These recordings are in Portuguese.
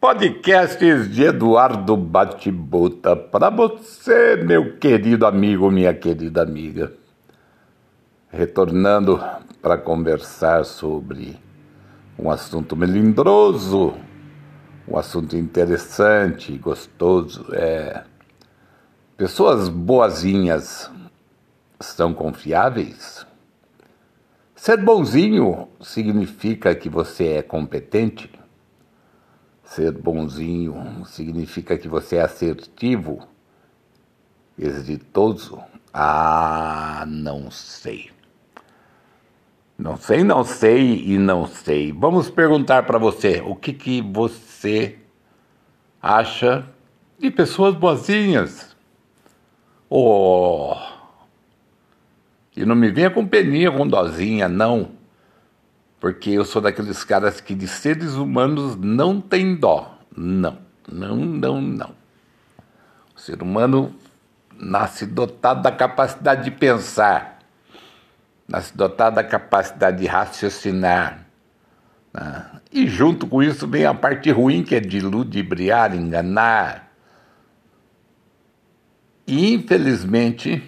Podcasts de Eduardo Batibuta para você, meu querido amigo, minha querida amiga. Retornando para conversar sobre um assunto melindroso, um assunto interessante, gostoso. É pessoas boazinhas são confiáveis? Ser bonzinho significa que você é competente? Ser bonzinho significa que você é assertivo, exitoso? Ah, não sei. Não sei, não sei e não sei. Vamos perguntar para você o que, que você acha de pessoas boazinhas. Oh, e não me venha com peninha, com dozinha, não porque eu sou daqueles caras que de seres humanos não tem dó. Não, não, não, não. O ser humano nasce dotado da capacidade de pensar, nasce dotado da capacidade de raciocinar. Né? E junto com isso vem a parte ruim, que é de ludibriar, enganar. E infelizmente,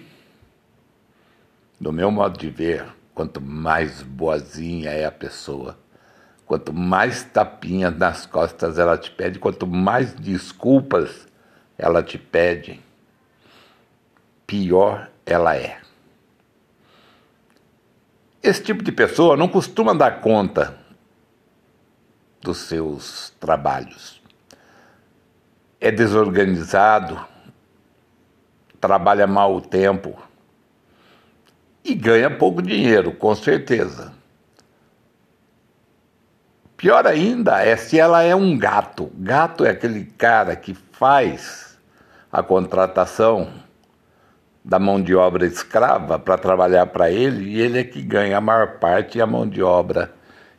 do meu modo de ver, Quanto mais boazinha é a pessoa, quanto mais tapinhas nas costas ela te pede, quanto mais desculpas ela te pede, pior ela é. Esse tipo de pessoa não costuma dar conta dos seus trabalhos. É desorganizado, trabalha mal o tempo e ganha pouco dinheiro, com certeza. Pior ainda é se ela é um gato. Gato é aquele cara que faz a contratação da mão de obra escrava para trabalhar para ele e ele é que ganha a maior parte e a mão de obra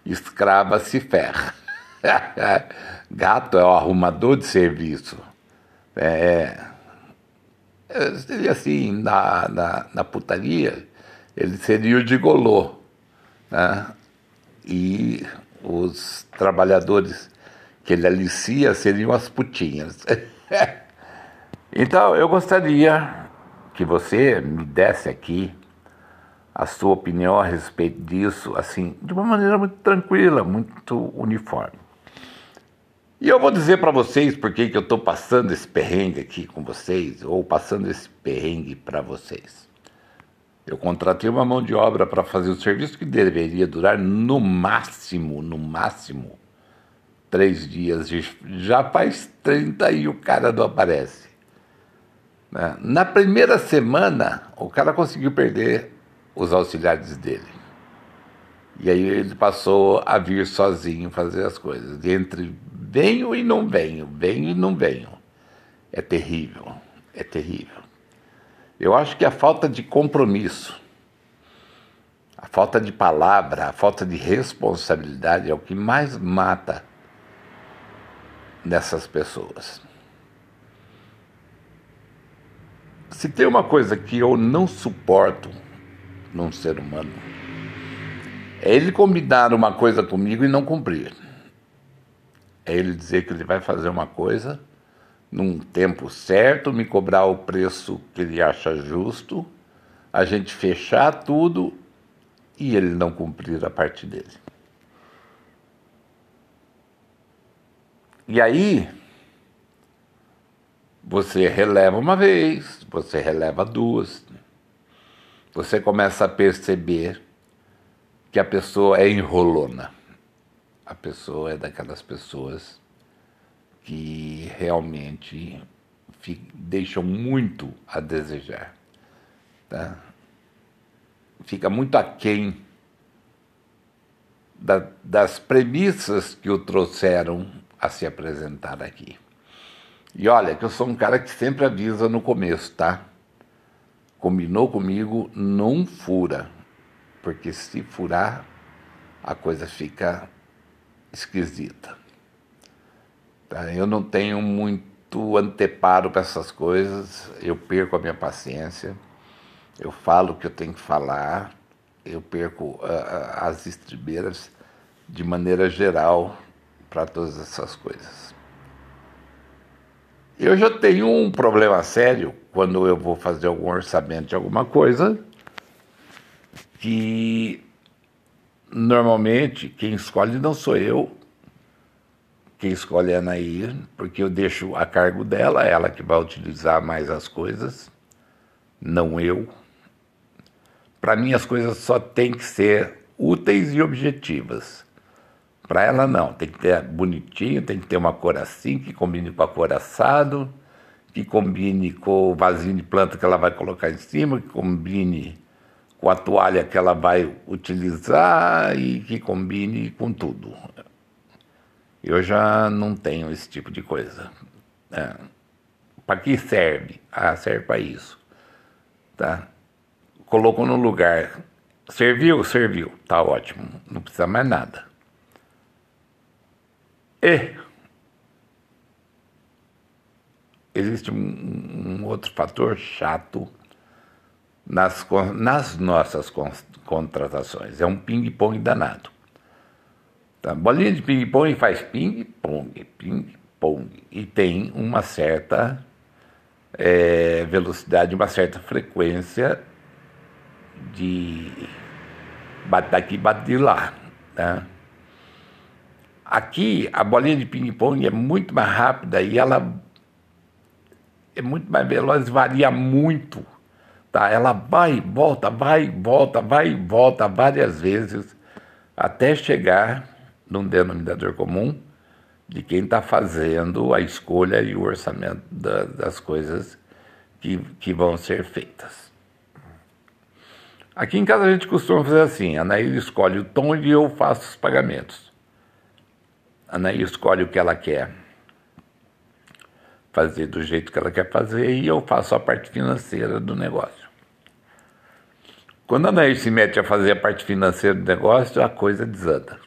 escrava se ferra. Gato é o arrumador de serviço. É, é, seria assim, na, na, na putaria, ele seria o gigolô. Né? E os trabalhadores que ele alicia seriam as putinhas. então, eu gostaria que você me desse aqui a sua opinião a respeito disso, assim, de uma maneira muito tranquila, muito uniforme. E eu vou dizer para vocês por que eu estou passando esse perrengue aqui com vocês, ou passando esse perrengue para vocês. Eu contratei uma mão de obra para fazer o serviço que deveria durar no máximo, no máximo, três dias. Já faz 30 e o cara não aparece. Né? Na primeira semana, o cara conseguiu perder os auxiliares dele. E aí ele passou a vir sozinho fazer as coisas. Entre venho e não venho, venho e não venho. É terrível, é terrível. Eu acho que a falta de compromisso, a falta de palavra, a falta de responsabilidade é o que mais mata nessas pessoas. Se tem uma coisa que eu não suporto num ser humano, é ele combinar uma coisa comigo e não cumprir. É ele dizer que ele vai fazer uma coisa num tempo certo, me cobrar o preço que ele acha justo, a gente fechar tudo e ele não cumprir a parte dele. E aí, você releva uma vez, você releva duas, você começa a perceber que a pessoa é enrolona. A pessoa é daquelas pessoas que realmente deixam muito a desejar. Tá? Fica muito aquém da, das premissas que o trouxeram a se apresentar aqui. E olha, que eu sou um cara que sempre avisa no começo, tá? Combinou comigo, não fura. Porque se furar, a coisa fica esquisita. Tá? Eu não tenho muito anteparo para essas coisas, eu perco a minha paciência, eu falo o que eu tenho que falar, eu perco uh, as estribeiras de maneira geral para todas essas coisas. Eu já tenho um problema sério quando eu vou fazer algum orçamento de alguma coisa, que normalmente quem escolhe não sou eu, quem escolhe é a Nair, porque eu deixo a cargo dela, ela que vai utilizar mais as coisas, não eu. Para mim as coisas só têm que ser úteis e objetivas. Para ela não, tem que ter bonitinho, tem que ter uma cor assim, que combine com a cor assado, que combine com o vasinho de planta que ela vai colocar em cima, que combine com a toalha que ela vai utilizar e que combine com tudo. Eu já não tenho esse tipo de coisa. É. Para que serve? Ah, serve para isso. Tá? Colocou no lugar. Serviu? Serviu. Tá ótimo. Não precisa mais nada. E existe um, um outro fator chato nas, nas nossas contratações. É um ping-pong danado. Tá? Bolinha de ping-pong faz ping-pong, ping-pong. E tem uma certa é, velocidade, uma certa frequência de bate daqui, bate de lá. Tá? Aqui, a bolinha de ping-pong é muito mais rápida e ela é muito mais veloz, varia muito. Tá? Ela vai, volta, vai, volta, vai, volta várias vezes até chegar num denominador comum de quem está fazendo a escolha e o orçamento da, das coisas que, que vão ser feitas. Aqui em casa a gente costuma fazer assim: a Nair escolhe o tom e eu faço os pagamentos. A Nair escolhe o que ela quer fazer do jeito que ela quer fazer e eu faço a parte financeira do negócio. Quando a Nair se mete a fazer a parte financeira do negócio, a coisa desanda.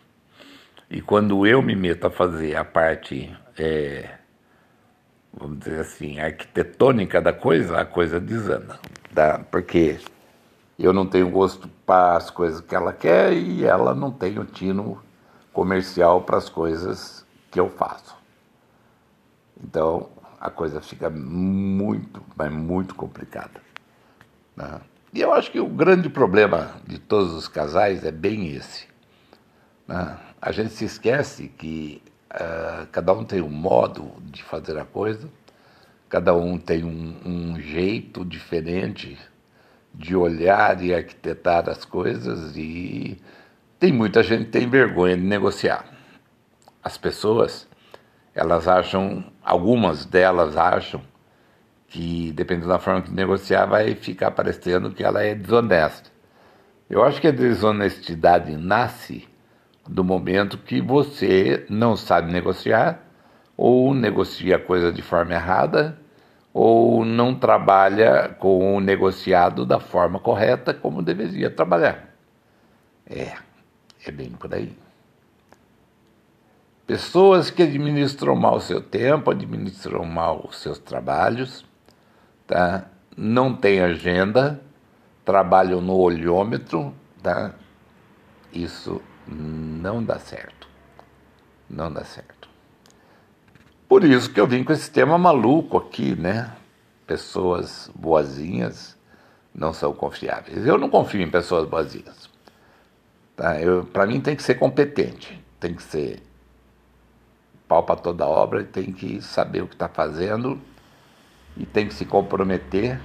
E quando eu me meto a fazer a parte, é, vamos dizer assim, arquitetônica da coisa, a coisa desanda. Tá? Porque eu não tenho gosto para as coisas que ela quer e ela não tem o tino comercial para as coisas que eu faço. Então, a coisa fica muito, mas muito complicada. Né? E eu acho que o grande problema de todos os casais é bem esse. Né? A gente se esquece que uh, cada um tem um modo de fazer a coisa, cada um tem um, um jeito diferente de olhar e arquitetar as coisas e tem muita gente que tem vergonha de negociar. As pessoas elas acham, algumas delas acham, que dependendo da forma que negociar, vai ficar parecendo que ela é desonesta. Eu acho que a desonestidade nasce do momento que você não sabe negociar, ou negocia a coisa de forma errada, ou não trabalha com o negociado da forma correta como deveria trabalhar. É, é bem por aí. Pessoas que administram mal o seu tempo, administram mal os seus trabalhos, tá? não têm agenda, trabalham no olhômetro, tá? isso não dá certo. Não dá certo. Por isso que eu vim com esse tema maluco aqui, né? Pessoas boazinhas não são confiáveis. Eu não confio em pessoas boazinhas. Tá? Para mim tem que ser competente, tem que ser pau para toda obra, tem que saber o que está fazendo e tem que se comprometer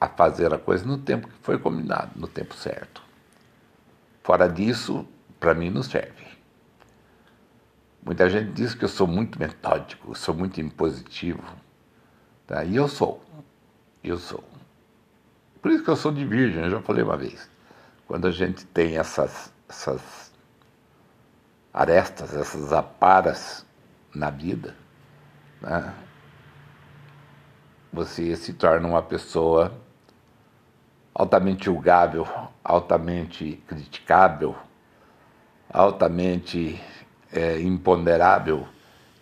a fazer a coisa no tempo que foi combinado, no tempo certo. Fora disso, para mim não serve. Muita gente diz que eu sou muito metódico, sou muito impositivo. Tá? E eu sou. Eu sou. Por isso que eu sou de virgem, eu já falei uma vez. Quando a gente tem essas, essas arestas, essas aparas na vida, né? você se torna uma pessoa altamente julgável, altamente criticável, altamente é, imponderável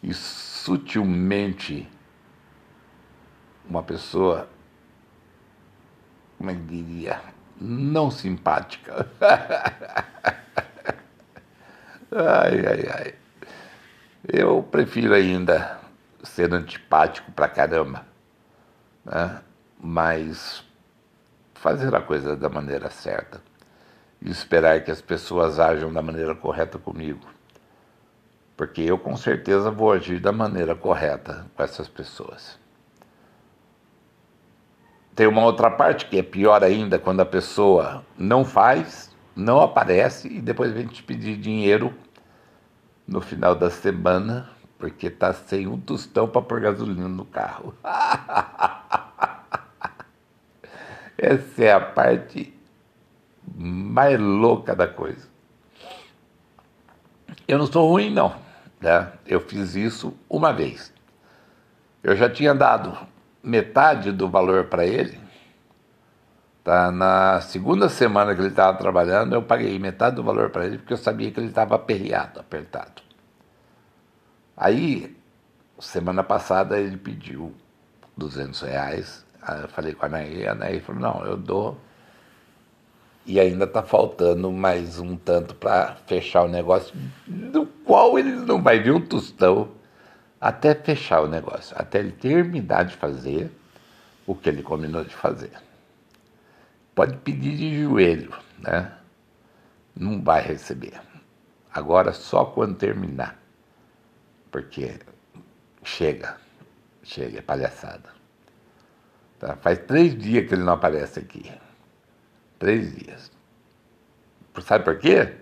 e sutilmente uma pessoa, como é que diria, não simpática. Ai, ai, ai. Eu prefiro ainda ser antipático pra caramba, né? mas fazer a coisa da maneira certa e esperar que as pessoas ajam da maneira correta comigo. Porque eu com certeza vou agir da maneira correta com essas pessoas. Tem uma outra parte que é pior ainda, quando a pessoa não faz, não aparece e depois vem te pedir dinheiro no final da semana, porque tá sem um tostão para pôr gasolina no carro. Essa é a parte mais louca da coisa. Eu não sou ruim, não. Né? Eu fiz isso uma vez. Eu já tinha dado metade do valor para ele. Tá? Na segunda semana que ele estava trabalhando, eu paguei metade do valor para ele, porque eu sabia que ele estava aperreado, apertado. Aí, semana passada, ele pediu 200 reais. Eu falei com a Anaí, a Anaí falou, não, eu dou e ainda está faltando mais um tanto para fechar o negócio, do qual ele não vai ver um tostão até fechar o negócio, até ele terminar de fazer o que ele combinou de fazer. Pode pedir de joelho, né? Não vai receber. Agora só quando terminar. Porque chega, chega, é palhaçada. Tá? Faz três dias que ele não aparece aqui. Três dias. Sabe por quê?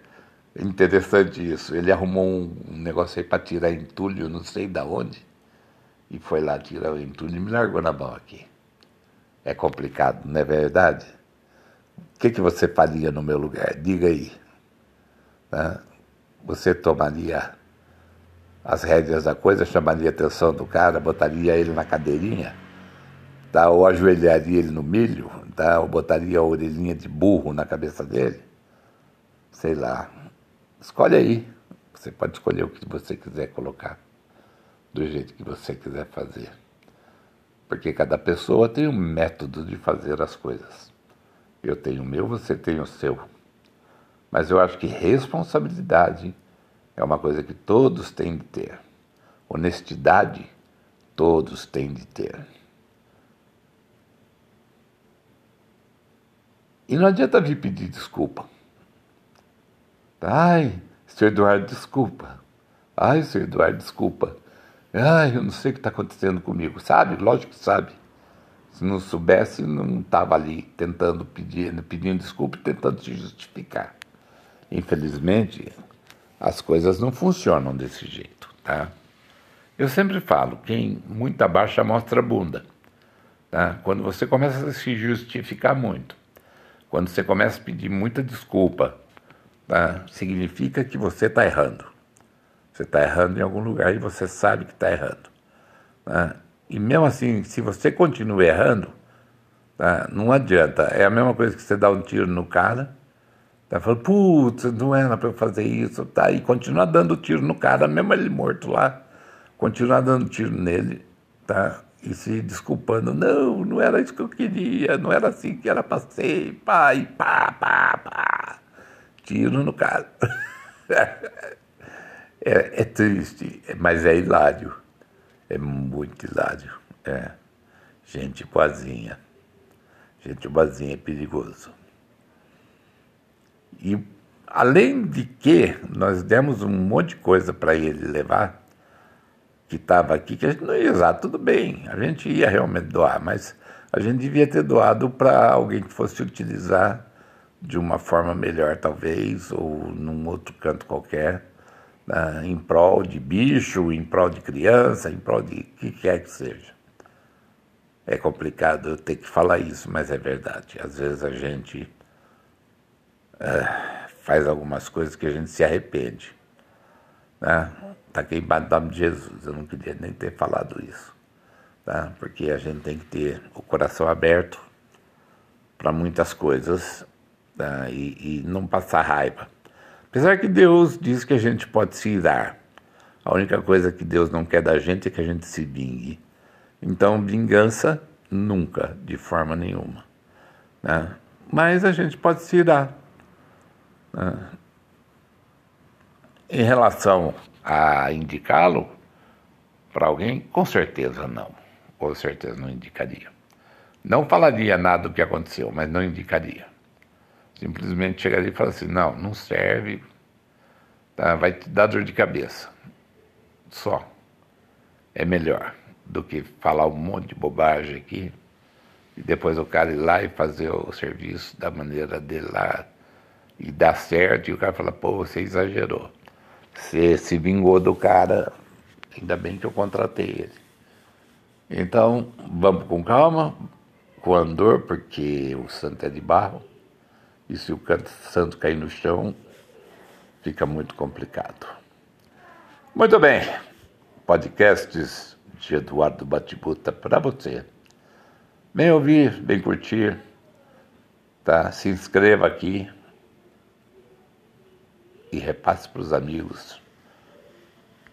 É interessante isso. Ele arrumou um, negócio aí para tirar entulho, não sei da onde, e foi lá tirar o entulho e me largou na mão aqui. É complicado, não é verdade? O que, que você faria no meu lugar? Diga aí. Tá? Você tomaria as rédeas da coisa, chamaria a atenção do cara, botaria ele na cadeirinha, tá? ou ajoelharia ele no milho, tá? ou botaria a orelhinha de burro na cabeça dele, sei lá. Escolhe aí. Você pode escolher o que você quiser colocar, do jeito que você quiser fazer. Porque cada pessoa tem um método de fazer as coisas. Eu tenho o meu, você tem o seu. Mas eu acho que responsabilidade é uma coisa que todos têm de ter. Honestidade, todos têm de ter. E não adianta vir pedir desculpa. Ai, senhor Eduardo, desculpa. Ai, senhor Eduardo, desculpa. Ai, eu não sei o que está acontecendo comigo. Sabe? Lógico que sabe. Se não soubesse, não estava ali tentando pedir, pedindo desculpa e tentando se justificar. Infelizmente, as coisas não funcionam desse jeito, tá? Eu sempre falo, quem muito abaixa mostra a bunda. Tá? Quando você começa a se justificar muito, quando você começa a pedir muita desculpa, tá? significa que você está errando. Você está errando em algum lugar e você sabe que está errando. Tá? E mesmo assim, se você continua errando, tá? não adianta. É a mesma coisa que você dá um tiro no cara, tá falando, putz, não era para eu fazer isso, tá? e continua dando tiro no cara, mesmo ele morto lá, continua dando tiro nele, tá? E se desculpando, não, não era isso que eu queria, não era assim que era para ser, pá, e pá, pá, pá. Tiro no cara. é, é triste, mas é hilário. É muito hilário. É. Gente boazinha. Gente boazinha é perigoso. E além de que nós demos um monte de coisa para ele levar, que estava aqui, que a gente não ia usar, tudo bem, a gente ia realmente doar, mas a gente devia ter doado para alguém que fosse utilizar de uma forma melhor, talvez, ou num outro canto qualquer, né, em prol de bicho, em prol de criança, em prol de que quer que seja. É complicado eu ter que falar isso, mas é verdade. Às vezes a gente é, faz algumas coisas que a gente se arrepende. Né? Está queimado o nome de Jesus. Eu não queria nem ter falado isso. Tá? Porque a gente tem que ter o coração aberto para muitas coisas tá? e, e não passar raiva. Apesar que Deus diz que a gente pode se irar. A única coisa que Deus não quer da gente é que a gente se vingue. Então, vingança, nunca, de forma nenhuma. Né? Mas a gente pode se irar. Né? Em relação a indicá-lo para alguém? Com certeza não. Com certeza não indicaria. Não falaria nada do que aconteceu, mas não indicaria. Simplesmente chegaria e falaria assim: não, não serve, tá? vai te dar dor de cabeça. Só. É melhor do que falar um monte de bobagem aqui e depois o cara ir lá e fazer o serviço da maneira dele lá e dar certo, e o cara fala, pô, você exagerou. Você se vingou do cara, ainda bem que eu contratei ele. Então, vamos com calma, com andor, porque o santo é de barro, e se o santo cair no chão, fica muito complicado. Muito bem, podcasts de Eduardo Batibuta para você. Bem ouvir, bem curtir, tá? Se inscreva aqui e repasse para os amigos